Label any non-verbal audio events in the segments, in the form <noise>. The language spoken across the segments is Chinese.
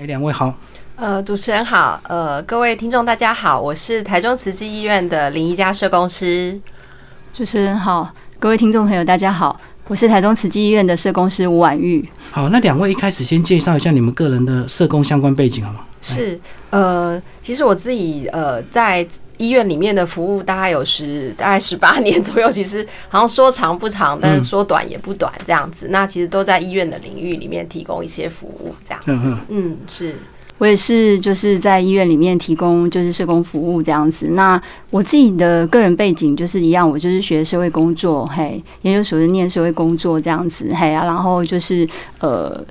哎，两位好，呃，主持人好，呃，各位听众大家好，我是台中慈济医院的林一家社工师。主持人好，各位听众朋友大家好，我是台中慈济医院的社工师吴婉玉。好，那两位一开始先介绍一下你们个人的社工相关背景好吗？是，呃，其实我自己呃在医院里面的服务大概有十大概十八年左右，<laughs> 其实好像说长不长，但是说短也不短这样子。那其实都在医院的领域里面提供一些服务这样子。嗯，是我也是就是在医院里面提供就是社工服务这样子。那我自己的个人背景就是一样，我就是学社会工作，嘿，研究所是念社会工作这样子，嘿啊，然后就是呃。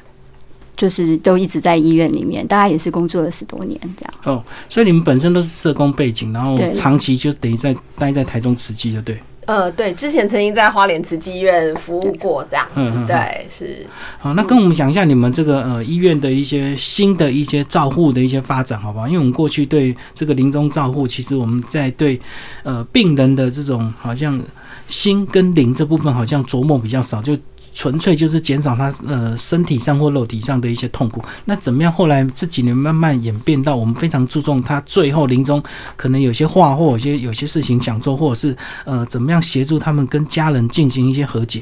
就是都一直在医院里面，大概也是工作了十多年这样。哦，所以你们本身都是社工背景，然后长期就等于在待在台中慈济，的对。呃，对，之前曾经在花莲慈济医院服务过，这样。嗯嗯。对，是。好，那跟我们讲一下你们这个呃医院的一些新的一些照护的一些发展，好不好？因为我们过去对这个临终照护，其实我们在对呃病人的这种好像心跟灵这部分，好像琢磨比较少，就。纯粹就是减少他呃身体上或肉体上的一些痛苦。那怎么样？后来这几年慢慢演变到，我们非常注重他最后临终可能有些话或有些有些事情想做，或者是呃怎么样协助他们跟家人进行一些和解。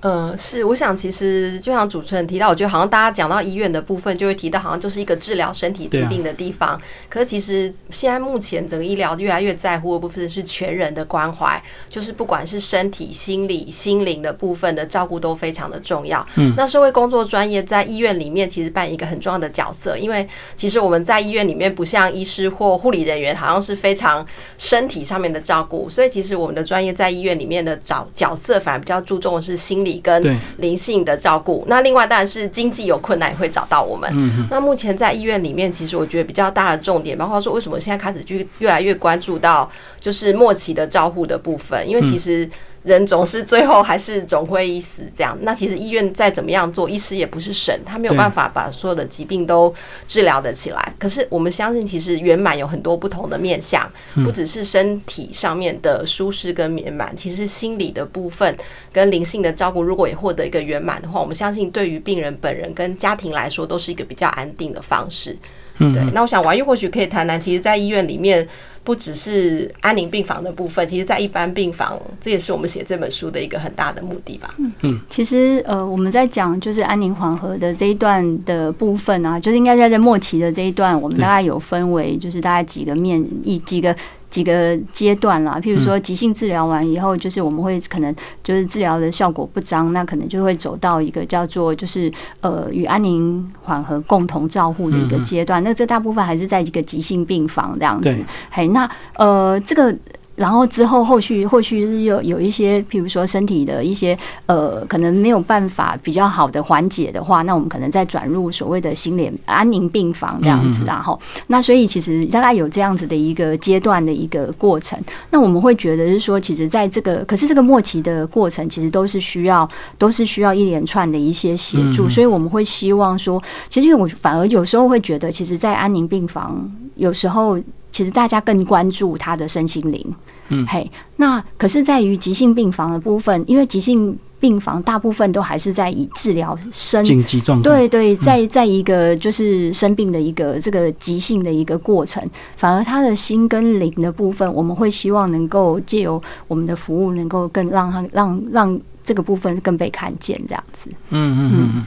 呃，是，我想其实就像主持人提到，我觉得好像大家讲到医院的部分，就会提到好像就是一个治疗身体疾病的地方。可是其实现在目前整个医疗越来越在乎的部分是全人的关怀，就是不管是身体、心理、心灵的部分的照顾都非常的重要。嗯，那社会工作专业在医院里面其实扮演一个很重要的角色，因为其实我们在医院里面不像医师或护理人员，好像是非常身体上面的照顾，所以其实我们的专业在医院里面的角角色反而比较注重的是心理。跟灵性的照顾，那另外当然是经济有困难也会找到我们。那目前在医院里面，其实我觉得比较大的重点，包括说为什么现在开始就越来越关注到就是末期的照护的部分，因为其实。人总是最后还是总会一死，这样。那其实医院再怎么样做，医师也不是神，他没有办法把所有的疾病都治疗得起来。可是我们相信，其实圆满有很多不同的面向，不只是身体上面的舒适跟圆满，其实心理的部分跟灵性的照顾，如果也获得一个圆满的话，我们相信对于病人本人跟家庭来说，都是一个比较安定的方式。对。那我想王玉或许可以谈谈，其实，在医院里面。不只是安宁病房的部分，其实，在一般病房，这也是我们写这本书的一个很大的目的吧。嗯，其实呃，我们在讲就是安宁缓和的这一段的部分啊，就是应该在在末期的这一段，我们大概有分为就是大概几个面一几个。几个阶段啦，譬如说急性治疗完以后，就是我们会可能就是治疗的效果不彰，那可能就会走到一个叫做就是呃与安宁缓和共同照护的一个阶段。那这大部分还是在一个急性病房这样子。嘿，那呃这个。然后之后后续后续是有有一些，譬如说身体的一些呃，可能没有办法比较好的缓解的话，那我们可能再转入所谓的心理安宁病房这样子，然后那所以其实大概有这样子的一个阶段的一个过程。那我们会觉得是说，其实在这个可是这个末期的过程，其实都是需要都是需要一连串的一些协助，所以我们会希望说，其实我反而有时候会觉得，其实，在安宁病房有时候。其实大家更关注他的身心灵，嗯，嘿，那可是在于急性病房的部分，因为急性病房大部分都还是在以治疗生紧急状态，对对，在在一个就是生病的一个这个急性的一个过程，反而他的心跟灵的部分，我们会希望能够借由我们的服务，能够更让他让让这个部分更被看见，这样子。嗯嗯嗯嗯。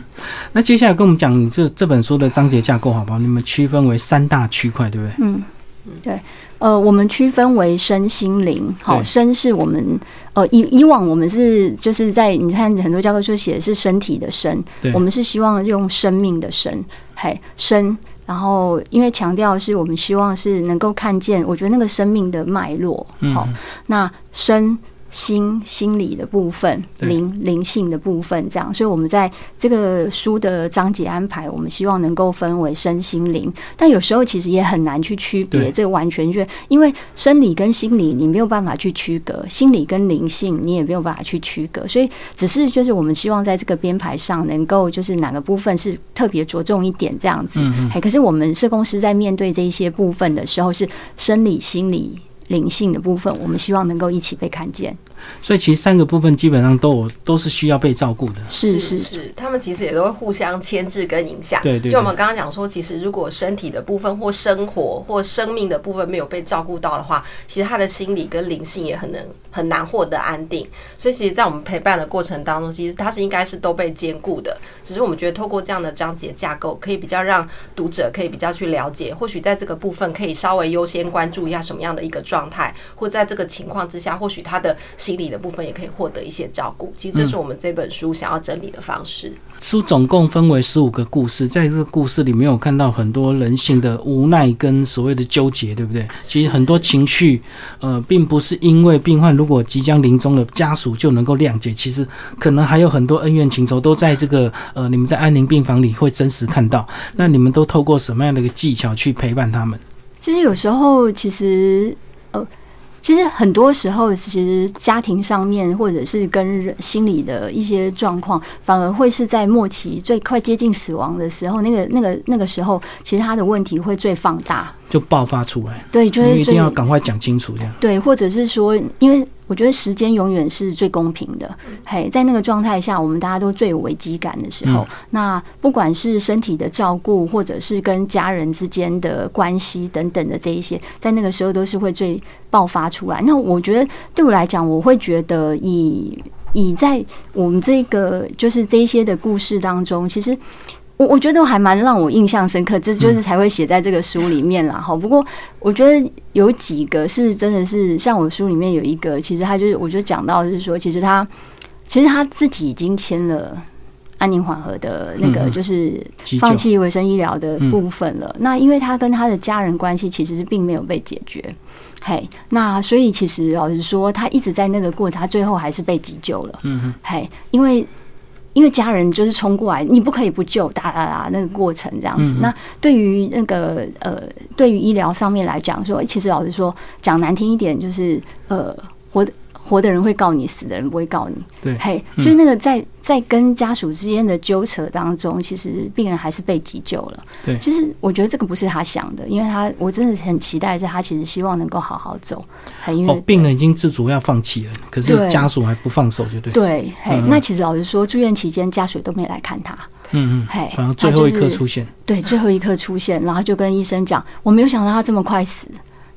那接下来跟我们讲这这本书的章节架构，好不好？你们区分为三大区块，对不对？嗯。对，呃，我们区分为身心灵，好，身是我们，呃，以以往我们是就是在你看很多教科书写的是身体的身，我们是希望用生命的身，嘿，身，然后因为强调是我们希望是能够看见，我觉得那个生命的脉络，好，那生。心心理的部分，灵灵性的部分，这样，所以我们在这个书的章节安排，我们希望能够分为身心灵，但有时候其实也很难去区别，这个完全就因为生理跟心理你没有办法去区隔，心理跟灵性你也没有办法去区隔，所以只是就是我们希望在这个编排上能够就是哪个部分是特别着重一点这样子，哎，可是我们社工师在面对这一些部分的时候，是生理心理。灵性的部分，我们希望能够一起被看见。所以其实三个部分基本上都有都是需要被照顾的。是是是，他们其实也都会互相牵制跟影响。对对，就我们刚刚讲说，其实如果身体的部分或生活或生命的部分没有被照顾到的话，其实他的心理跟灵性也很能很难获得安定。所以其实，在我们陪伴的过程当中，其实他是应该是都被兼顾的。只是我们觉得透过这样的章节架构，可以比较让读者可以比较去了解，或许在这个部分可以稍微优先关注一下什么样的一个状态，或在这个情况之下，或许他的心理的部分也可以获得一些照顾。其实这是我们这本书想要整理的方式。书总共分为十五个故事，在这个故事里面有看到很多人性的无奈跟所谓的纠结，对不对？其实很多情绪，呃，并不是因为病患如果即将临终了家属就能够谅解，其实可能还有很多恩怨情仇都在这个呃，你们在安宁病房里会真实看到。那你们都透过什么样的一个技巧去陪伴他们？其实有时候，其实呃。其实很多时候，其实家庭上面或者是跟心理的一些状况，反而会是在末期最快接近死亡的时候，那个、那个、那个时候，其实他的问题会最放大，就爆发出来。对，就是一定要赶快讲清楚这样。对，或者是说，因为。我觉得时间永远是最公平的。嘿，在那个状态下，我们大家都最有危机感的时候，那不管是身体的照顾，或者是跟家人之间的关系等等的这一些，在那个时候都是会最爆发出来。那我觉得对我来讲，我会觉得以以在我们这个就是这一些的故事当中，其实。我我觉得还蛮让我印象深刻，这就是才会写在这个书里面啦。哈，不过我觉得有几个是真的是像我书里面有一个，其实他就是我就讲到就是说，其实他其实他自己已经签了安宁缓和的那个就是放弃卫生医疗的部分了。那因为他跟他的家人关系其实是并没有被解决，嘿，那所以其实老实说，他一直在那个过程，他最后还是被急救了。嗯哼，嘿，因为。因为家人就是冲过来，你不可以不救，哒哒哒，那个过程这样子。那对于那个呃，对于医疗上面来讲，说其实老实说，讲难听一点，就是呃，活的。活的人会告你，死的人不会告你。对，嘿，所以那个在在跟家属之间的纠扯当中，其实病人还是被急救了。对，其实我觉得这个不是他想的，因为他我真的很期待，是他其实希望能够好好走。因为病人已经自主要放弃了，可是家属还不放手，就对。对，嘿，那其实老实说，住院期间家属都没来看他。嗯嗯，嘿，反正最后一刻出现。对，最后一刻出现，然后就跟医生讲，我没有想到他这么快死。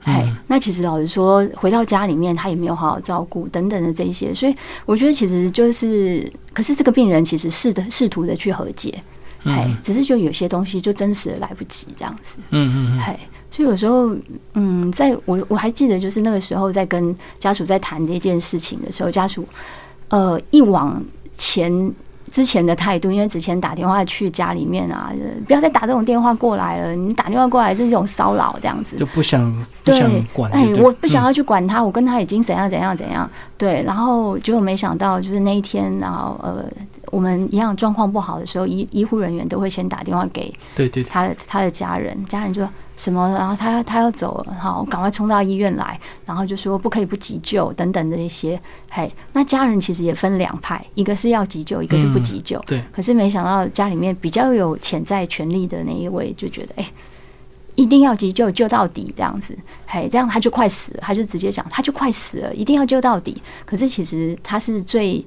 哎，那其实老实说，回到家里面他也没有好好照顾等等的这一些，所以我觉得其实就是，可是这个病人其实试的试图的去和解，哎，只是就有些东西就真实的来不及这样子，嗯嗯，哎，所以有时候，嗯，在我我还记得就是那个时候在跟家属在谈这件事情的时候，家属呃一往前。之前的态度，因为之前打电话去家里面啊，不要再打这种电话过来了。你打电话过来是一种骚扰，这样子就不想不想管。哎，我不想要去管他，我跟他已经怎样怎样怎样。对，然后结果没想到，就是那一天，然后呃。我们一样状况不好的时候，医医护人员都会先打电话给对对他他的家人，家人就什么，然后他他要走了，好，赶快冲到医院来，然后就说不可以不急救等等的一些，嘿，那家人其实也分两派，一个是要急救，一个是不急救，对。可是没想到家里面比较有潜在权力的那一位就觉得，哎，一定要急救，救到底这样子，嘿，这样他就快死了，他就直接讲，他就快死了，一定要救到底。可是其实他是最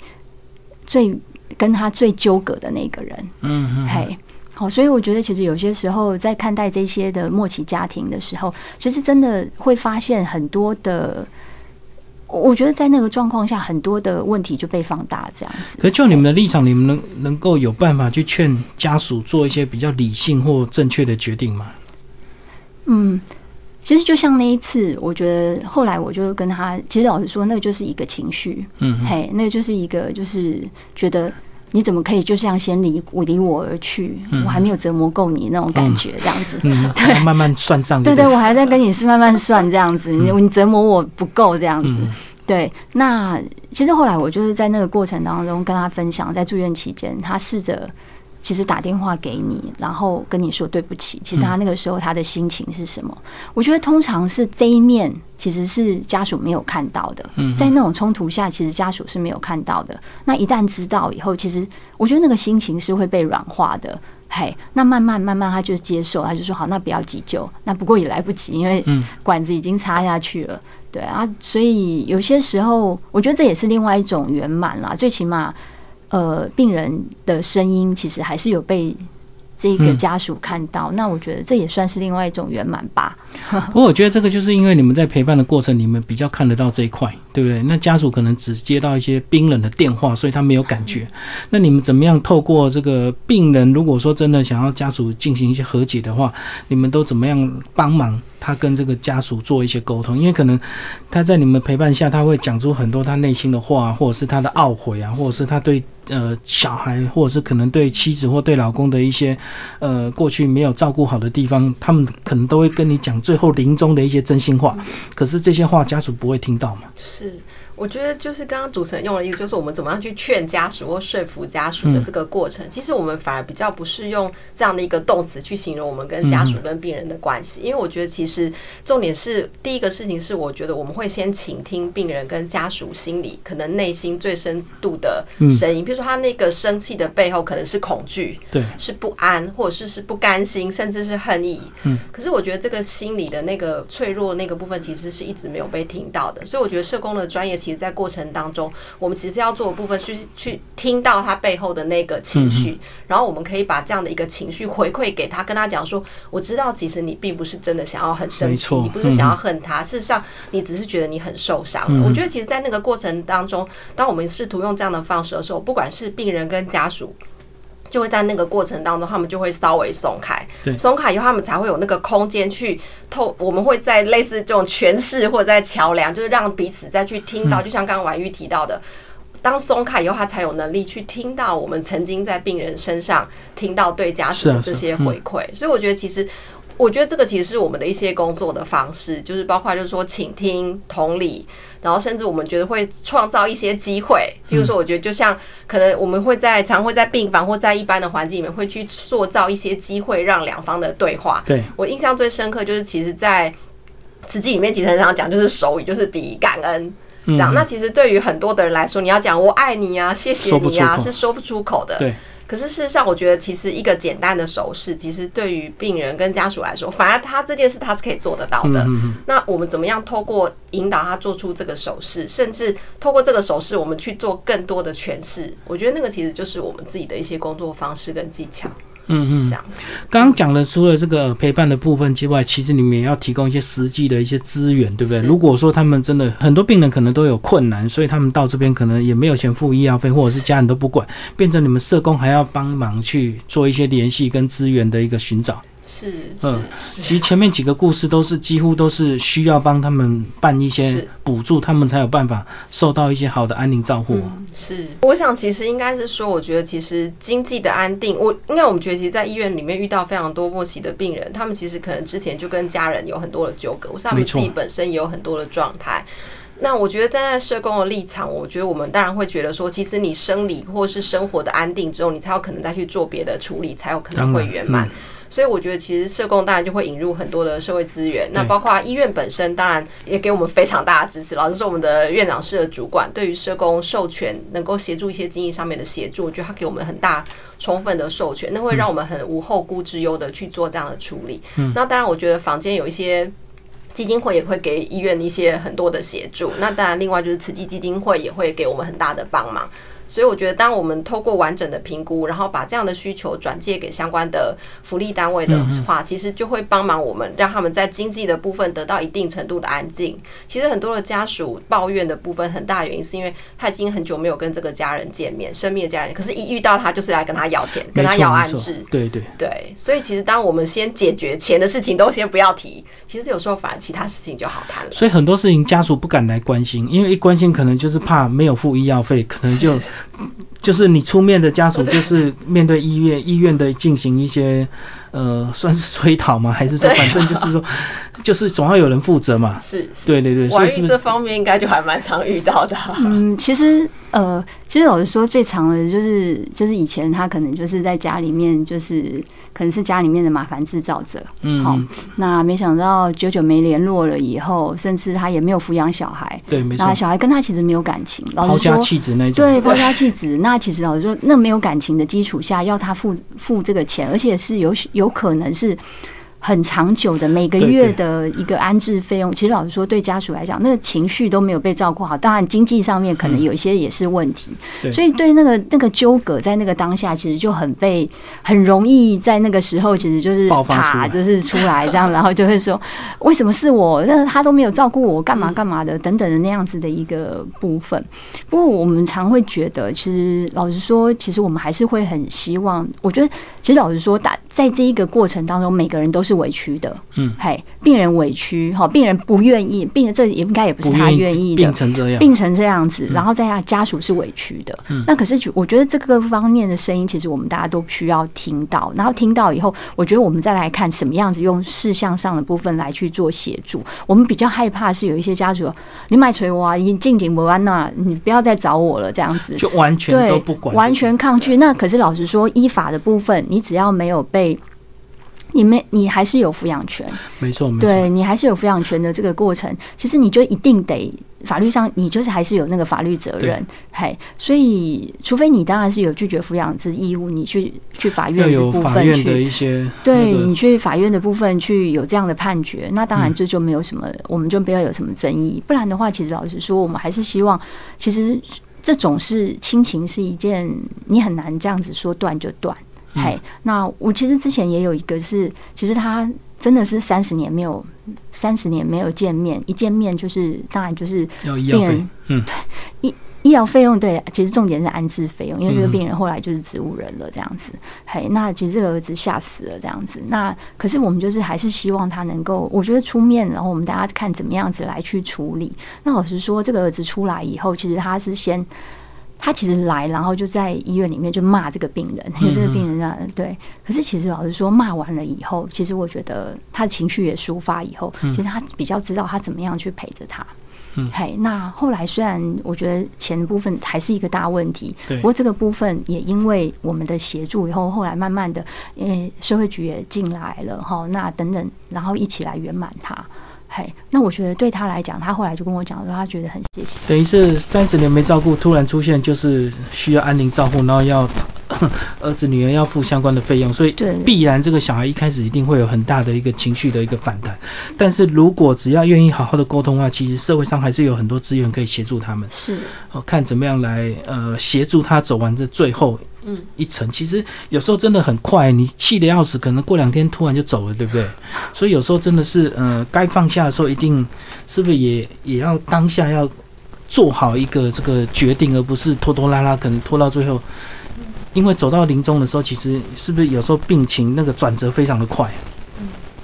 最。跟他最纠葛的那个人，嗯嗯，嘿，好，所以我觉得其实有些时候在看待这些的末期家庭的时候，其实真的会发现很多的，我觉得在那个状况下，很多的问题就被放大这样子。可就你们的立场，你们能能够有办法去劝家属做一些比较理性或正确的决定吗？嗯。其实就像那一次，我觉得后来我就跟他，其实老实说，那个就是一个情绪，嗯，嘿，那个就是一个就是觉得你怎么可以就这样先离我离我而去，我还没有折磨够你那种感觉，这样子，对，<laughs> 慢慢算账，对对，我还在跟你是慢慢算这样子，你你折磨我不够这样子，对。那其实后来我就是在那个过程当中跟他分享，在住院期间，他试着。其实打电话给你，然后跟你说对不起。其实他那个时候他的心情是什么？我觉得通常是这一面其实是家属没有看到的。在那种冲突下，其实家属是没有看到的。那一旦知道以后，其实我觉得那个心情是会被软化的。嘿，那慢慢慢慢他就接受，他就说好，那不要急救。那不过也来不及，因为管子已经插下去了。对啊，所以有些时候，我觉得这也是另外一种圆满啦。最起码，呃，病人的声音其实还是有被。这个家属看到，那我觉得这也算是另外一种圆满吧。<laughs> 不过我觉得这个就是因为你们在陪伴的过程，你们比较看得到这一块，对不对？那家属可能只接到一些冰冷的电话，所以他没有感觉。那你们怎么样透过这个病人，如果说真的想要家属进行一些和解的话，你们都怎么样帮忙他跟这个家属做一些沟通？因为可能他在你们陪伴下，他会讲出很多他内心的话，或者是他的懊悔啊，或者是他对。呃，小孩或者是可能对妻子或对老公的一些，呃，过去没有照顾好的地方，他们可能都会跟你讲最后临终的一些真心话。可是这些话家属不会听到嘛？是。是我觉得就是刚刚主持人用了一个，就是我们怎么样去劝家属或说服家属的这个过程。其实我们反而比较不是用这样的一个动词去形容我们跟家属跟病人的关系，因为我觉得其实重点是第一个事情是，我觉得我们会先倾听病人跟家属心里可能内心最深度的声音，比如说他那个生气的背后可能是恐惧，对，是不安，或者是是不甘心，甚至是恨意。嗯，可是我觉得这个心理的那个脆弱那个部分，其实是一直没有被听到的。所以我觉得社工的专业。其实，在过程当中，我们其实要做的部分是去听到他背后的那个情绪，然后我们可以把这样的一个情绪回馈给他，跟他讲说：“我知道，其实你并不是真的想要很生气，你不是想要恨他，事实上，你只是觉得你很受伤。”我觉得，其实，在那个过程当中，当我们试图用这样的方式的时候，不管是病人跟家属。就会在那个过程当中，他们就会稍微松开，松开以后，他们才会有那个空间去透。我们会在类似这种诠释或者在桥梁，就是让彼此再去听到。就像刚刚婉玉提到的，当松开以后，他才有能力去听到我们曾经在病人身上听到对家属的这些回馈。所以我觉得，其实。我觉得这个其实是我们的一些工作的方式，就是包括就是说倾听、同理，然后甚至我们觉得会创造一些机会。比如说，我觉得就像可能我们会在常会在病房或在一般的环境里面会去塑造一些机会，让两方的对话。对我印象最深刻就是，其实，在词记里面，其实很常讲就是手语，就是比感恩这样。那其实对于很多的人来说，你要讲我爱你啊，谢谢你啊，是说不出口的。对。可是事实上，我觉得其实一个简单的手势，其实对于病人跟家属来说，反而他这件事他是可以做得到的。那我们怎么样透过引导他做出这个手势，甚至透过这个手势，我们去做更多的诠释？我觉得那个其实就是我们自己的一些工作方式跟技巧。嗯嗯，这样。刚刚讲的，除了这个陪伴的部分之外，其实你们也要提供一些实际的一些资源，对不对？如果说他们真的很多病人可能都有困难，所以他们到这边可能也没有钱付医药费，或者是家人都不管，变成你们社工还要帮忙去做一些联系跟资源的一个寻找。是，嗯，其实前面几个故事都是几乎都是需要帮他们办一些补助，他们才有办法受到一些好的安宁照护。是，我想其实应该是说，我觉得其实经济的安定，我因为我们觉得其实，在医院里面遇到非常多末期的病人，他们其实可能之前就跟家人有很多的纠葛，我想他们自己本身也有很多的状态。那我觉得站在社工的立场，我觉得我们当然会觉得说，其实你生理或是生活的安定之后，你才有可能再去做别的处理，才有可能会圆满。所以我觉得，其实社工当然就会引入很多的社会资源。那包括医院本身，当然也给我们非常大的支持。老师是我们的院长室的主管，对于社工授权能够协助一些经营上面的协助，我觉得他给我们很大充分的授权，那会让我们很无后顾之忧的去做这样的处理。那当然，我觉得坊间有一些基金会也会给医院一些很多的协助。那当然，另外就是慈济基金会也会给我们很大的帮忙。所以我觉得，当我们透过完整的评估，然后把这样的需求转借给相关的福利单位的话，其实就会帮忙我们，让他们在经济的部分得到一定程度的安静。其实很多的家属抱怨的部分，很大原因是因为他已经很久没有跟这个家人见面，生命的家人，可是一遇到他就是来跟他要钱，跟他要安置。对对对，所以其实当我们先解决钱的事情都先不要提，其实有时候反而其他事情就好谈了。所以很多事情家属不敢来关心，因为一关心可能就是怕没有付医药费，可能就。就是你出面的家属，就是面对医院医院的进行一些。呃，算是催讨吗？还是这反正就是说，<laughs> 就是总要有人负责嘛。是，对对对。所以这方面应该就还蛮常遇到的。嗯，其实呃，其实老实说，最长的就是就是以前他可能就是在家里面，就是可能是家里面的麻烦制造者。嗯。好，那没想到久久没联络了以后，甚至他也没有抚养小孩。对，没错。那小孩跟他其实没有感情。抛家弃子那种。对，抛家弃子。那其实老实说，那没有感情的基础下，要他付付这个钱，而且是有。有可能是很长久的每个月的一个安置费用，其实老实说，对家属来讲，那个情绪都没有被照顾好。当然，经济上面可能有一些也是问题，所以对那个那个纠葛，在那个当下，其实就很被很容易在那个时候，其实就是啪，就是出来这样，<laughs> 然后就会说，为什么是我？那他都没有照顾我，干嘛干嘛的等等的那样子的一个部分。不过我们常会觉得，其实老实说，其实我们还是会很希望。我觉得，其实老实说，打在这一个过程当中，每个人都是。是委屈的，嗯，嘿，病人委屈，哈，病人不愿意，病人这也应该也不是他愿意的，病成这样，病成这样子，然后在他家属是委屈的，嗯，那可是我觉得这个方面的声音，其实我们大家都需要听到，然后听到以后，我觉得我们再来看什么样子用事项上的部分来去做协助。我们比较害怕是有一些家属，你买锤娃已经静静不安那，你不要再找我了，这样子就完全都不管，完全抗拒。那可是老实说，依法的部分，你只要没有被。你没，你还是有抚养权，没错，没错，对你还是有抚养权的这个过程。其实你就一定得法律上，你就是还是有那个法律责任，嘿。所以，除非你当然是有拒绝抚养之义务，你去去法院的部分去，对你去法院的部分去有这样的判决，那当然这就没有什么，我们就不要有什么争议。不然的话，其实老实说，我们还是希望，其实这种是亲情是一件，你很难这样子说断就断。嘿，那我其实之前也有一个是，其实他真的是三十年没有三十年没有见面，一见面就是当然就是病人，嗯，对医医疗费用对，其实重点是安置费用，因为这个病人后来就是植物人了这样子。嘿，那其实这个儿子吓死了这样子。那可是我们就是还是希望他能够，我觉得出面，然后我们大家看怎么样子来去处理。那老实说，这个儿子出来以后，其实他是先。他其实来，然后就在医院里面就骂这个病人，因 <laughs> 为这个病人啊，对。可是其实老实说，骂完了以后，其实我觉得他的情绪也抒发以后，其实他比较知道他怎么样去陪着他。嗯，嘿，那后来虽然我觉得钱的部分还是一个大问题，不过这个部分也因为我们的协助以后，后来慢慢的，因为社会局也进来了哈，那等等，然后一起来圆满他。嘿，那我觉得对他来讲，他后来就跟我讲说，他觉得很谢谢。等于是三十年没照顾，突然出现就是需要安宁照顾，然后要 <coughs> 儿子女儿要付相关的费用，所以必然这个小孩一开始一定会有很大的一个情绪的一个反弹。但是如果只要愿意好好的沟通的话，其实社会上还是有很多资源可以协助他们。是，哦，看怎么样来呃协助他走完这最后。嗯，一层其实有时候真的很快，你气得要死，可能过两天突然就走了，对不对？<laughs> 所以有时候真的是，呃，该放下的时候，一定是不是也也要当下要做好一个这个决定，而不是拖拖拉拉，可能拖到最后，因为走到临终的时候，其实是不是有时候病情那个转折非常的快？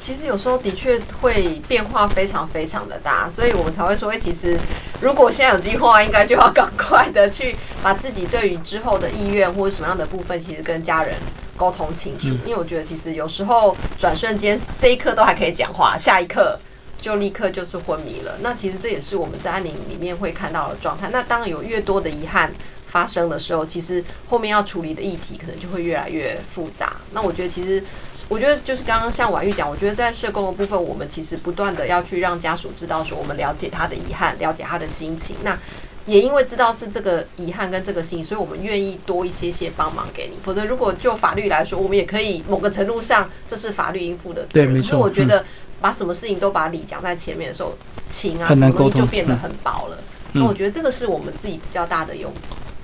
其实有时候的确会变化非常非常的大，所以我们才会说，哎，其实如果现在有计划，应该就要赶快的去把自己对于之后的意愿或者什么样的部分，其实跟家人沟通清楚。因为我觉得，其实有时候转瞬间这一刻都还可以讲话，下一刻就立刻就是昏迷了。那其实这也是我们在安宁里面会看到的状态。那当然有越多的遗憾。发生的时候，其实后面要处理的议题可能就会越来越复杂。那我觉得，其实我觉得就是刚刚像婉玉讲，我觉得在社工的部分，我们其实不断的要去让家属知道说，我们了解他的遗憾，了解他的心情。那也因为知道是这个遗憾跟这个心，所以我们愿意多一些些帮忙给你。否则，如果就法律来说，我们也可以某个程度上，这是法律应负的责任。对，没错。我觉得把什么事情都把理讲在前面的时候，情啊什么东西就变得很薄了。那我觉得这个是我们自己比较大的用。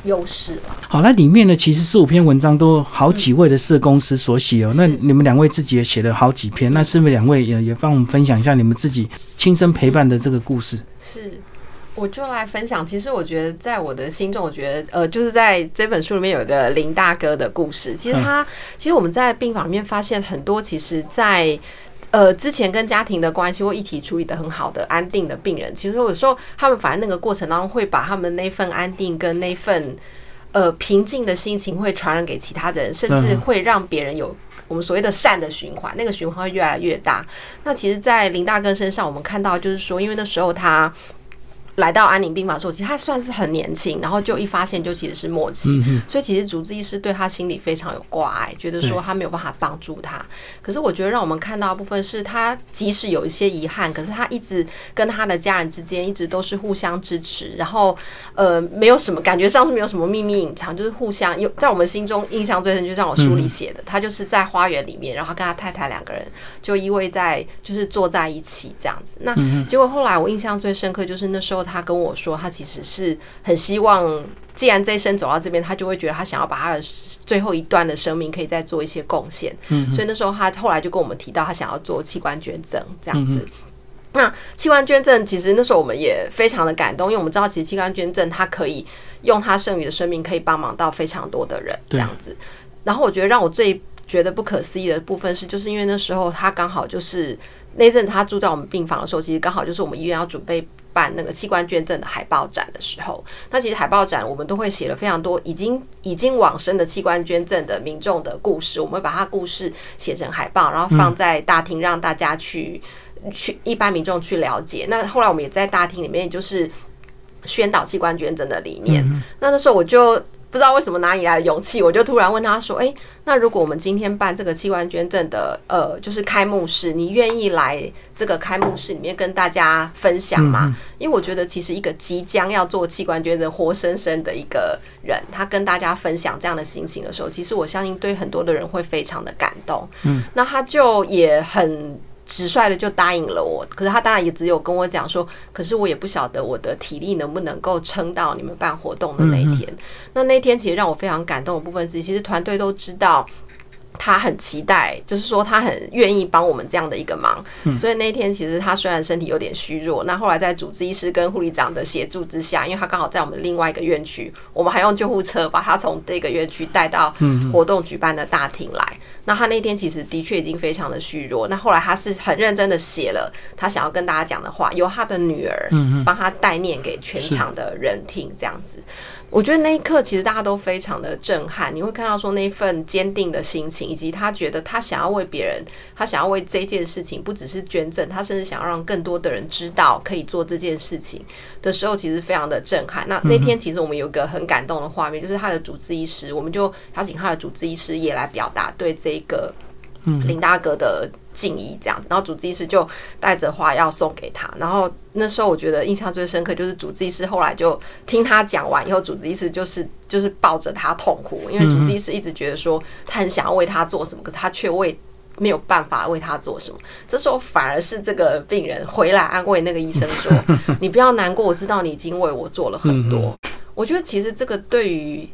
优势了。好，那里面呢，其实四五篇文章都好几位的社公司所写哦。那你们两位自己也写了好几篇，那是不是两位也也帮我们分享一下你们自己亲身陪伴的这个故事？是，我就来分享。其实我觉得，在我的心中，我觉得呃，就是在这本书里面有一个林大哥的故事。其实他，其实我们在病房里面发现很多，其实，在。呃，之前跟家庭的关系或议题处理的很好的安定的病人，其实有时候他们反而那个过程当中会把他们那份安定跟那份呃平静的心情会传染给其他人，甚至会让别人有我们所谓的善的循环，那个循环会越来越大。那其实，在林大哥身上，我们看到就是说，因为那时候他。来到安宁病房的时候，其实他算是很年轻，然后就一发现就其实是末期，所以其实主治医师对他心里非常有挂碍，觉得说他没有办法帮助他。可是我觉得让我们看到的部分是他即使有一些遗憾，可是他一直跟他的家人之间一直都是互相支持，然后呃没有什么感觉上是没有什么秘密隐藏，就是互相有在我们心中印象最深，就像我书里写的，他就是在花园里面，然后跟他太太两个人就依偎在就是坐在一起这样子。那结果后来我印象最深刻就是那时候他跟我说，他其实是很希望，既然这一生走到这边，他就会觉得他想要把他的最后一段的生命可以再做一些贡献。嗯，所以那时候他后来就跟我们提到，他想要做器官捐赠这样子。那器官捐赠其实那时候我们也非常的感动，因为我们知道其实器官捐赠它可以用他剩余的生命可以帮忙到非常多的人这样子。然后我觉得让我最觉得不可思议的部分是，就是因为那时候他刚好就是那阵子他住在我们病房的时候，其实刚好就是我们医院要准备办那个器官捐赠的海报展的时候。那其实海报展我们都会写了非常多已经已经往生的器官捐赠的民众的故事，我们会把他故事写成海报，然后放在大厅让大家去去一般民众去了解。那后来我们也在大厅里面就是宣导器官捐赠的理念。那那时候我就。不知道为什么哪里来的勇气，我就突然问他说：“哎，那如果我们今天办这个器官捐赠的，呃，就是开幕式，你愿意来这个开幕式里面跟大家分享吗？因为我觉得其实一个即将要做器官捐赠、活生生的一个人，他跟大家分享这样的心情的时候，其实我相信对很多的人会非常的感动。嗯，那他就也很。直率的就答应了我，可是他当然也只有跟我讲说，可是我也不晓得我的体力能不能够撑到你们办活动的那一天。那那天其实让我非常感动的部分是，其实团队都知道。他很期待，就是说他很愿意帮我们这样的一个忙，所以那天其实他虽然身体有点虚弱，那后来在主治医师跟护理长的协助之下，因为他刚好在我们另外一个院区，我们还用救护车把他从这个院区带到活动举办的大厅来。那他那天其实的确已经非常的虚弱，那后来他是很认真的写了他想要跟大家讲的话，由他的女儿帮他代念给全场的人听，这样子。我觉得那一刻其实大家都非常的震撼，你会看到说那份坚定的心情，以及他觉得他想要为别人，他想要为这件事情，不只是捐赠，他甚至想要让更多的人知道可以做这件事情的时候，其实非常的震撼。那那天其实我们有一个很感动的画面，就是他的主治医师，我们就邀请他的主治医师也来表达对这个林大哥的。敬意这样，然后主治医师就带着花要送给他，然后那时候我觉得印象最深刻就是主治医师后来就听他讲完以后，主治医师就是就是抱着他痛哭，因为主治医师一直觉得说他很想要为他做什么，可是他却为没有办法为他做什么。这时候反而是这个病人回来安慰那个医生说：“你不要难过，我知道你已经为我做了很多。”我觉得其实这个对于。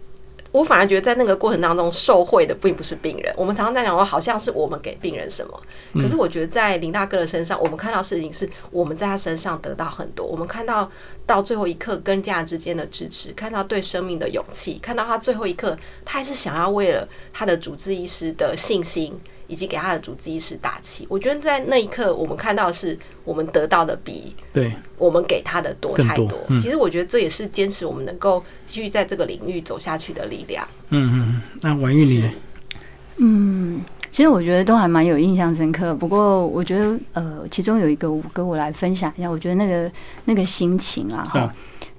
我反而觉得，在那个过程当中，受贿的并不是病人。我们常常在讲说，好像是我们给病人什么，可是我觉得在林大哥的身上，我们看到事情是我们在他身上得到很多。我们看到到最后一刻跟家人之间的支持，看到对生命的勇气，看到他最后一刻，他还是想要为了他的主治医师的信心。以及给他的主治医师打气，我觉得在那一刻，我们看到是我们得到的比对我们给他的多太多。其实我觉得这也是坚持我们能够继续在这个领域走下去的力量。嗯嗯，那王玉你，嗯，其实我觉得都还蛮有印象深刻。不过我觉得呃，其中有一个跟我来分享一下，我觉得那个那个心情啊，哈。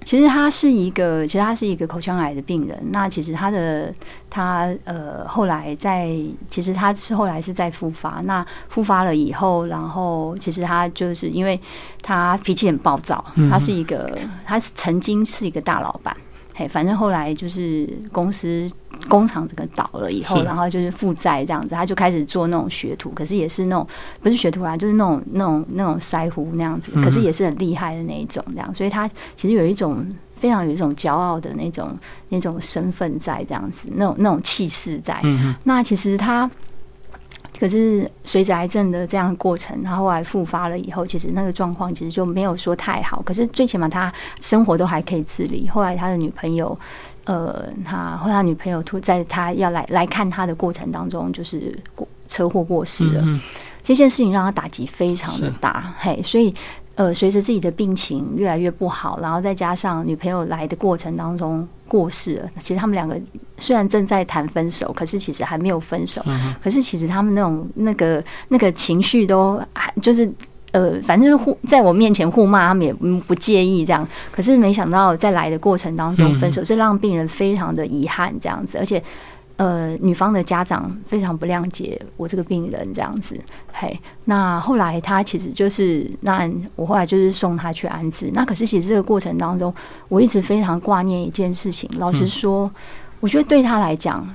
其实他是一个，其实他是一个口腔癌的病人。那其实他的他呃后来在，其实他是后来是在复发。那复发了以后，然后其实他就是因为他脾气很暴躁，他是一个，他是曾经是一个大老板。嘿，反正后来就是公司。工厂这个倒了以后，然后就是负债这样子，他就开始做那种学徒，可是也是那种不是学徒啦，就是那种那种那种腮胡那样子，可是也是很厉害的那一种这样，所以他其实有一种非常有一种骄傲的那种那种身份在这样子，那种那种气势在。那其实他。可是随着癌症的这样过程，他后来复发了以后，其实那个状况其实就没有说太好。可是最起码他生活都还可以自理。后来他的女朋友，呃，他后他女朋友突在他要来来看他的过程当中，就是过车祸过世了。这件事情让他打击非常的大，嘿，所以。呃，随着自己的病情越来越不好，然后再加上女朋友来的过程当中过世了，其实他们两个虽然正在谈分手，可是其实还没有分手。可是其实他们那种那个那个情绪都还就是呃，反正互在我面前互骂，他们也不介意这样。可是没想到在来的过程当中分手，这让病人非常的遗憾这样子，而且呃，女方的家长非常不谅解我这个病人这样子。嘿，那后来他其实就是那我后来就是送他去安置。那可是其实这个过程当中，我一直非常挂念一件事情。老实说，我觉得对他来讲。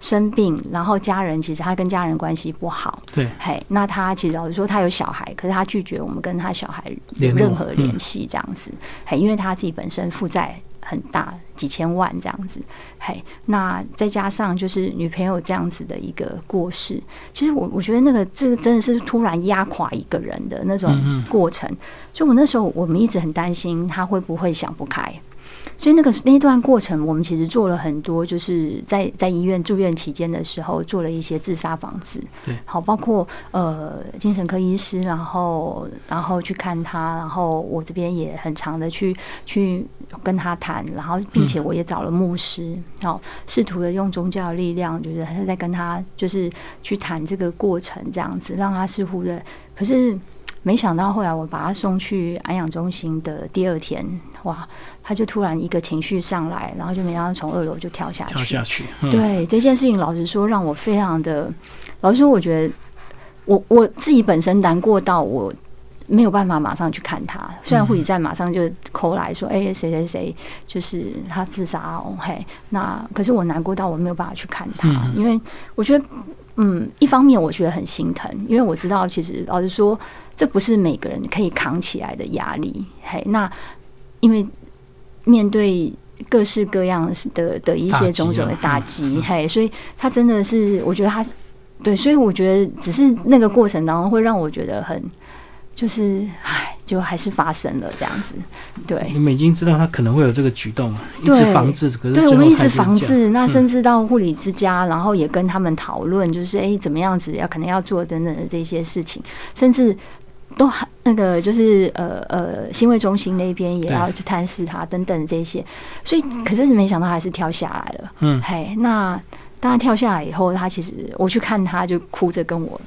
生病，然后家人其实他跟家人关系不好，对，嘿，那他其实老实说他有小孩，可是他拒绝我们跟他小孩有任何联系这样子，嘿，因为他自己本身负债很大，几千万这样子，嘿，那再加上就是女朋友这样子的一个过世，其实我我觉得那个这个真的是突然压垮一个人的那种过程，所以我那时候我们一直很担心他会不会想不开。所以那个那一段过程，我们其实做了很多，就是在在医院住院期间的时候，做了一些自杀防治。对，好，包括呃精神科医师，然后然后去看他，然后我这边也很长的去去跟他谈，然后并且我也找了牧师，好，试图的用宗教力量，就是他在跟他就是去谈这个过程，这样子让他似乎的，可是。没想到后来我把他送去安养中心的第二天，哇，他就突然一个情绪上来，然后就没想到从二楼就跳下去。跳下去。对这件事情，老实说让我非常的，老实说，我觉得我我自己本身难过到我没有办法马上去看他。虽然护理站马上就扣来说，哎，谁谁谁就是他自杀哦，嘿，那可是我难过到我没有办法去看他，因为我觉得，嗯，一方面我觉得很心疼，因为我知道其实老实说。这不是每个人可以扛起来的压力，嘿，那因为面对各式各样的的一些种种的打击，嘿，所以他真的是，我觉得他对，所以我觉得只是那个过程当中会让我觉得很，就是唉，就还是发生了这样子，对。你们已经知道他可能会有这个举动，一直防治，可是对我们一直防治，那甚至到护理之家，然后也跟他们讨论，就是哎，怎么样子要可能要做等等的这些事情，甚至。都还那个就是呃呃，新卫中心那边也要去探视他等等这些，所以可是没想到还是跳下来了。嗯，嘿，那当他跳下来以后，他其实我去看他就哭着跟我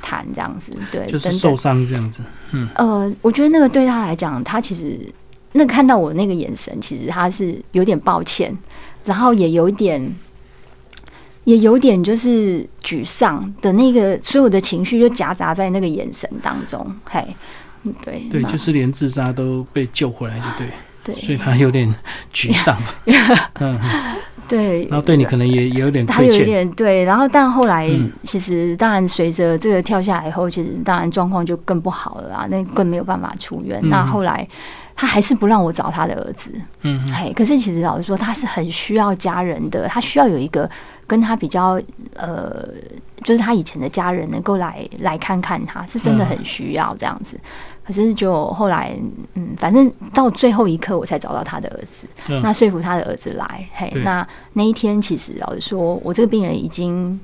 谈这样子，对，就是受伤这样子。嗯，呃，我觉得那个对他来讲，他其实那看到我那个眼神，其实他是有点抱歉，然后也有一点。也有点就是沮丧的那个，所有的情绪就夹杂在那个眼神当中，嘿，对，对，就是连自杀都被救回来，就对，对，所以他有点沮丧，<laughs> 嗯，对，然后对你可能也也有点他有点对，然后但后来其实当然随着这个跳下来以后，其实当然状况就更不好了啦，那更没有办法出院，那后来。他还是不让我找他的儿子，嗯，嘿，可是其实老实说，他是很需要家人的，他需要有一个跟他比较，呃，就是他以前的家人能够来来看看他，是真的很需要这样子。可是就后来，嗯，反正到最后一刻我才找到他的儿子，那说服他的儿子来，嘿，那那一天其实老实说，我这个病人已经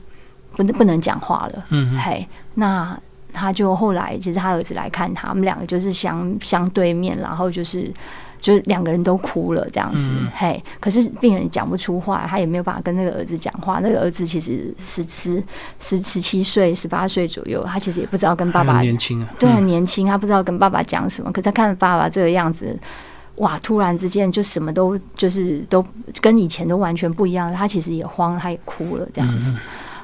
不能不能讲话了，嗯，嘿，那。他就后来，其实他儿子来看他们两个就是相相对面，然后就是就是两个人都哭了这样子，嘿。可是病人讲不出话，他也没有办法跟那个儿子讲话。那个儿子其实十十十十七岁、十八岁左右，他其实也不知道跟爸爸年轻啊，对，很年轻，他不知道跟爸爸讲什么。可他看爸爸这个样子，哇，突然之间就什么都就是都跟以前都完全不一样。他其实也慌，他也哭了这样子。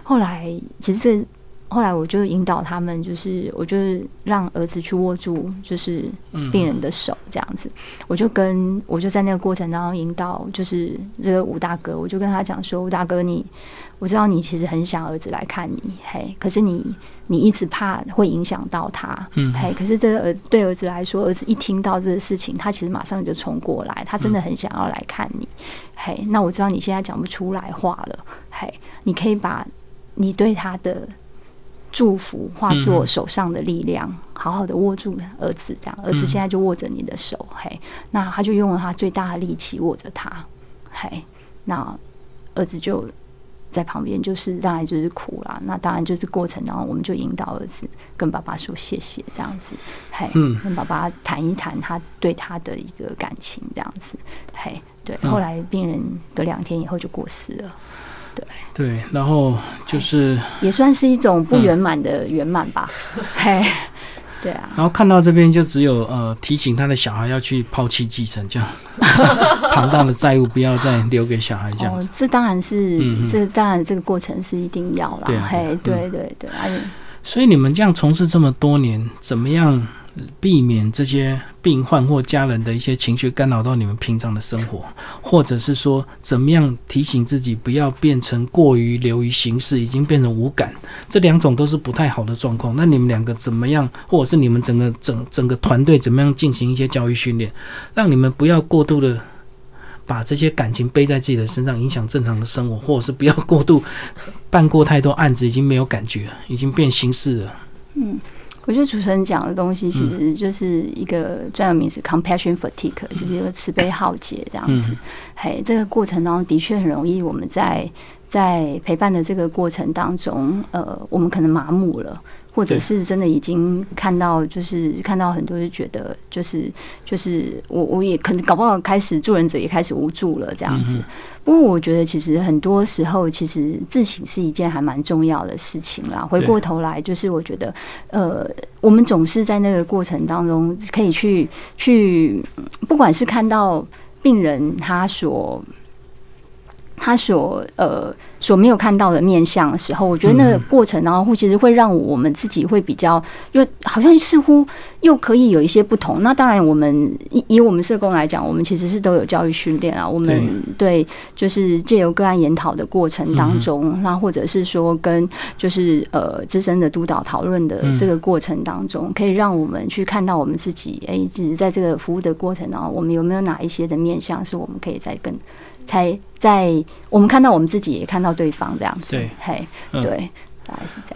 后来其实这。后来我就引导他们，就是我就是让儿子去握住就是病人的手这样子，我就跟我就在那个过程当中引导，就是这个吴大哥，我就跟他讲说，吴大哥你我知道你其实很想儿子来看你，嘿，可是你你一直怕会影响到他，嗯，嘿，可是这个儿对儿子来说，儿子一听到这个事情，他其实马上就冲过来，他真的很想要来看你，嘿，那我知道你现在讲不出来话了，嘿，你可以把你对他的。祝福化作手上的力量，好好的握住儿子，这样儿子现在就握着你的手，嘿，那他就用了他最大的力气握着他，嘿，那儿子就在旁边，就是当然就是哭啦，那当然就是过程当中，我们就引导儿子跟爸爸说谢谢，这样子，嘿，跟爸爸谈一谈他对他的一个感情，这样子，嘿，对，后来病人隔两天以后就过世了。对对，然后就是也算是一种不圆满的圆满吧。嘿，对啊。然后看到这边就只有呃提醒他的小孩要去抛弃继承，这样 <laughs> 庞大的债务不要再留给小孩这样。哦，这当然是，这当然这个过程是一定要啦。嘿，对对对。所以你们这样从事这么多年，怎么样避免这些病患或家人的一些情绪干扰到你们平常的生活，或者是说怎么样提醒自己不要变成过于流于形式，已经变成无感？这两种都是不太好的状况。那你们两个怎么样，或者是你们整个整整个团队怎么样进行一些教育训练，让你们不要过度的。把这些感情背在自己的身上，影响正常的生活，或者是不要过度办过太多案子，已经没有感觉，已经变形式了。嗯，我觉得主持人讲的东西其实就是一个专有名词，compassion fatigue，就是一个慈悲浩劫这样子。嘿，这个过程当中的确很容易，我们在在陪伴的这个过程当中，呃，我们可能麻木了。或者是真的已经看到，就是看到很多就觉得，就是就是我我也可能搞不好开始助人者也开始无助了这样子。不过我觉得其实很多时候，其实自省是一件还蛮重要的事情啦。回过头来，就是我觉得，呃，我们总是在那个过程当中可以去去，不管是看到病人他所。他所呃所没有看到的面相的时候，我觉得那个过程，然后其实会让我们自己会比较，又好像似乎又可以有一些不同。那当然，我们以以我们社工来讲，我们其实是都有教育训练啊。我们对就是借由个案研讨的过程当中，那或者是说跟就是呃资深的督导讨论的这个过程当中，可以让我们去看到我们自己，哎，就是在这个服务的过程当中，我们有没有哪一些的面相是我们可以再更。才在我们看到我们自己，也看到对方这样子，对，嘿，对。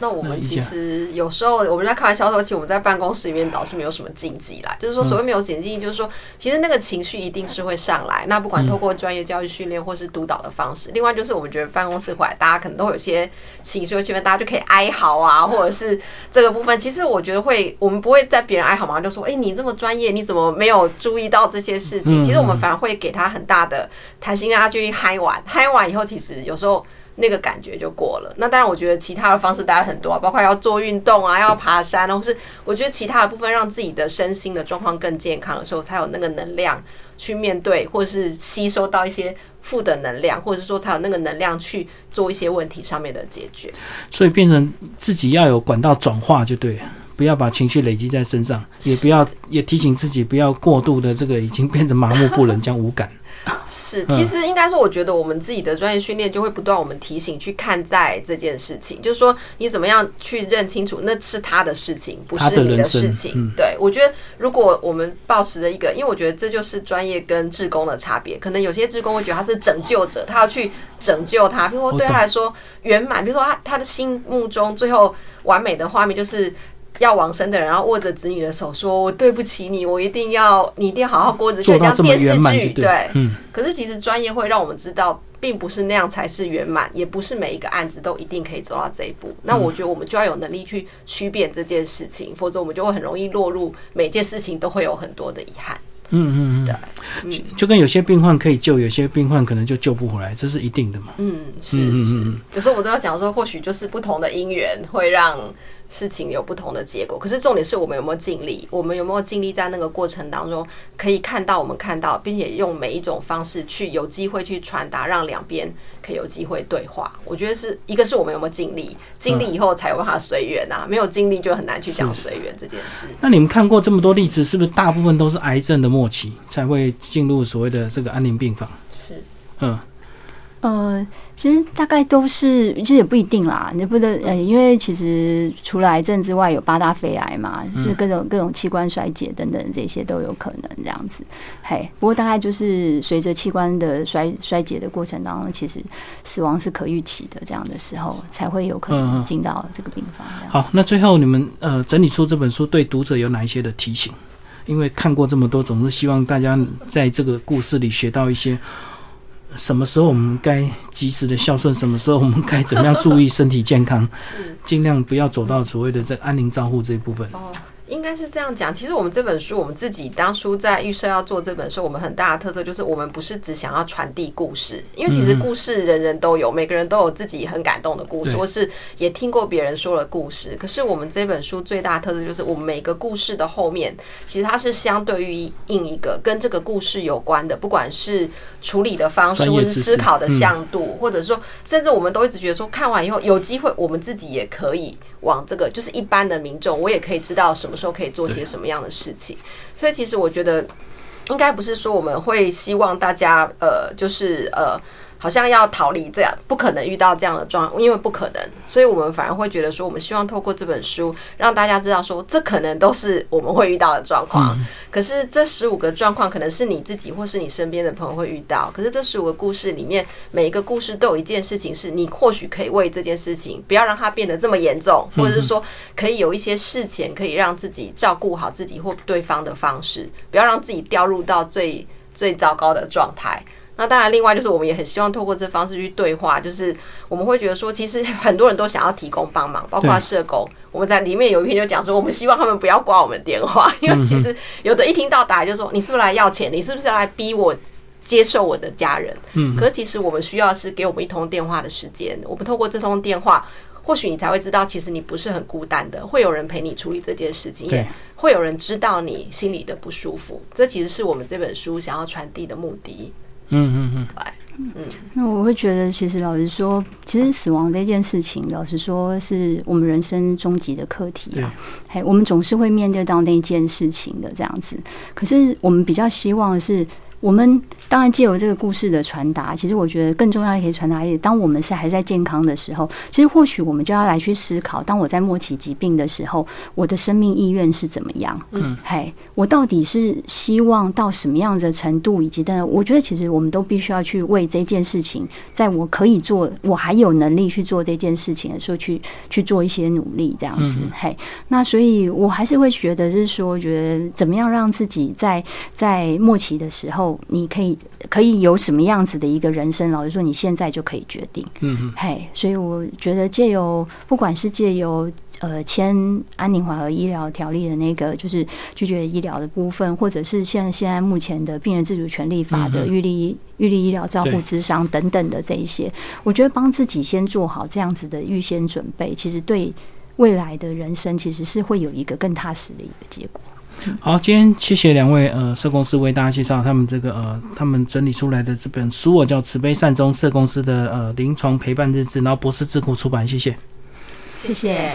那我们其实有时候我们在开玩笑说，其实我们在办公室里面倒是没有什么禁忌啦。就是说，所谓没有禁忌，就是说，其实那个情绪一定是会上来。那不管透过专业教育训练或是督导的方式，另外就是我们觉得办公室回来，大家可能都有些情绪，训练大家就可以哀嚎啊，或者是这个部分。其实我觉得会，我们不会在别人哀嚎嘛，就说，哎，你这么专业，你怎么没有注意到这些事情？其实我们反而会给他很大的弹性，让他继续嗨玩，嗨完以后，其实有时候。那个感觉就过了。那当然，我觉得其他的方式大家很多啊，包括要做运动啊，要爬山，或是我觉得其他的部分，让自己的身心的状况更健康的时候，才有那个能量去面对，或是吸收到一些负的能量，或者是说才有那个能量去做一些问题上面的解决。所以变成自己要有管道转化就对了，不要把情绪累积在身上，也不要也提醒自己不要过度的这个已经变成麻木不仁，将无感。<laughs> 是，其实应该说，我觉得我们自己的专业训练就会不断我们提醒去看待这件事情，就是说你怎么样去认清楚那是他的事情，不是你的事情。对我觉得，如果我们保持的一个，因为我觉得这就是专业跟志工的差别。可能有些志工会觉得他是拯救者，他要去拯救他，比如说对他来说圆满，比如说他他的心目中最后完美的画面就是。要往生的人，然后握着子女的手，说：“我对不起你，我一定要，你一定要好好过日子。”就像电视剧，对，嗯。可是其实专业会让我们知道，并不是那样才是圆满，也不是每一个案子都一定可以走到这一步。那我觉得我们就要有能力去区别这件事情，否则我们就会很容易落入每件事情都会有很多的遗憾。嗯嗯嗯，对，就跟有些病患可以救，有些病患可能就救不回来，这是一定的嘛。嗯，是是。有时候我都要讲说，或许就是不同的因缘会让。事情有不同的结果，可是重点是我们有没有尽力？我们有没有尽力在那个过程当中可以看到我们看到，并且用每一种方式去有机会去传达，让两边可以有机会对话？我觉得是一个是我们有没有尽力，尽力以后才有办法随缘啊，没有尽力就很难去讲随缘这件事。那你们看过这么多例子，是不是大部分都是癌症的末期才会进入所谓的这个安宁病房？是，嗯。呃，其实大概都是，其实也不一定啦。你不能呃，因为其实除了癌症之外，有八大肺癌嘛，就各种各种器官衰竭等等这些都有可能这样子。嘿，不过大概就是随着器官的衰衰竭的过程当中，其实死亡是可预期的，这样的时候才会有可能进到这个病房。好，那最后你们呃整理出这本书，对读者有哪一些的提醒？因为看过这么多，总是希望大家在这个故事里学到一些。什么时候我们该及时的孝顺？什么时候我们该怎么样注意身体健康？是尽量不要走到所谓的这安宁照护这一部分。哦，应该是这样讲。其实我们这本书，我们自己当初在预设要做这本书，我们很大的特色就是，我们不是只想要传递故事，因为其实故事人人都有，每个人都有自己很感动的故事，或是也听过别人说的故事。可是我们这本书最大的特色就是，我们每个故事的后面，其实它是相对于应一个跟这个故事有关的，不管是处理的方式，或是思考的向度，或者说，甚至我们都一直觉得说，看完以后有机会，我们自己也可以往这个，就是一般的民众，我也可以知道什么时候可以做些什么样的事情。所以，其实我觉得，应该不是说我们会希望大家，呃，就是呃。好像要逃离这样，不可能遇到这样的状，因为不可能，所以我们反而会觉得说，我们希望透过这本书让大家知道说，这可能都是我们会遇到的状况。可是这十五个状况可能是你自己或是你身边的朋友会遇到。可是这十五个故事里面，每一个故事都有一件事情是你或许可以为这件事情不要让它变得这么严重，或者是说可以有一些事前可以让自己照顾好自己或对方的方式，不要让自己掉入到最最糟糕的状态。那当然，另外就是我们也很希望透过这方式去对话，就是我们会觉得说，其实 <laughs> 很多人都想要提供帮忙，包括社工。我们在里面有一篇就讲说，我们希望他们不要挂我们电话，因为其实有的一听到打就说，你是不是来要钱？你是不是要来逼我接受我的家人？嗯。可其实我们需要是给我们一通电话的时间，我们透过这通电话，或许你才会知道，其实你不是很孤单的，会有人陪你处理这件事情，也会有人知道你心里的不舒服。这其实是我们这本书想要传递的目的。嗯嗯嗯，嗯，那我会觉得，其实老实说，其实死亡这件事情，老实说，是我们人生终极的课题啊。嘿，我们总是会面对到那件事情的这样子。可是，我们比较希望是。我们当然借由这个故事的传达，其实我觉得更重要可以传达一点：当我们是还在健康的时候，其实或许我们就要来去思考，当我在末期疾病的时候，我的生命意愿是怎么样？嗯，嘿，我到底是希望到什么样的程度？以及但，我觉得其实我们都必须要去为这件事情，在我可以做，我还有能力去做这件事情的时候，去去做一些努力，这样子。嘿，那所以我还是会觉得是说，觉得怎么样让自己在在末期的时候。你可以可以有什么样子的一个人生？老实说，你现在就可以决定。嗯嗯，嘿，所以我觉得借由不管是借由呃签安宁缓和医疗条例的那个就是拒绝医疗的部分，或者是现现在目前的病人自主权利法的预立预立医疗照护之商等等的这一些，我觉得帮自己先做好这样子的预先准备，其实对未来的人生其实是会有一个更踏实的一个结果。好，今天谢谢两位呃社公司为大家介绍他们这个呃他们整理出来的这本书，我叫慈悲善终社公司的呃临床陪伴日志，然后博士智库出版，谢谢，谢谢。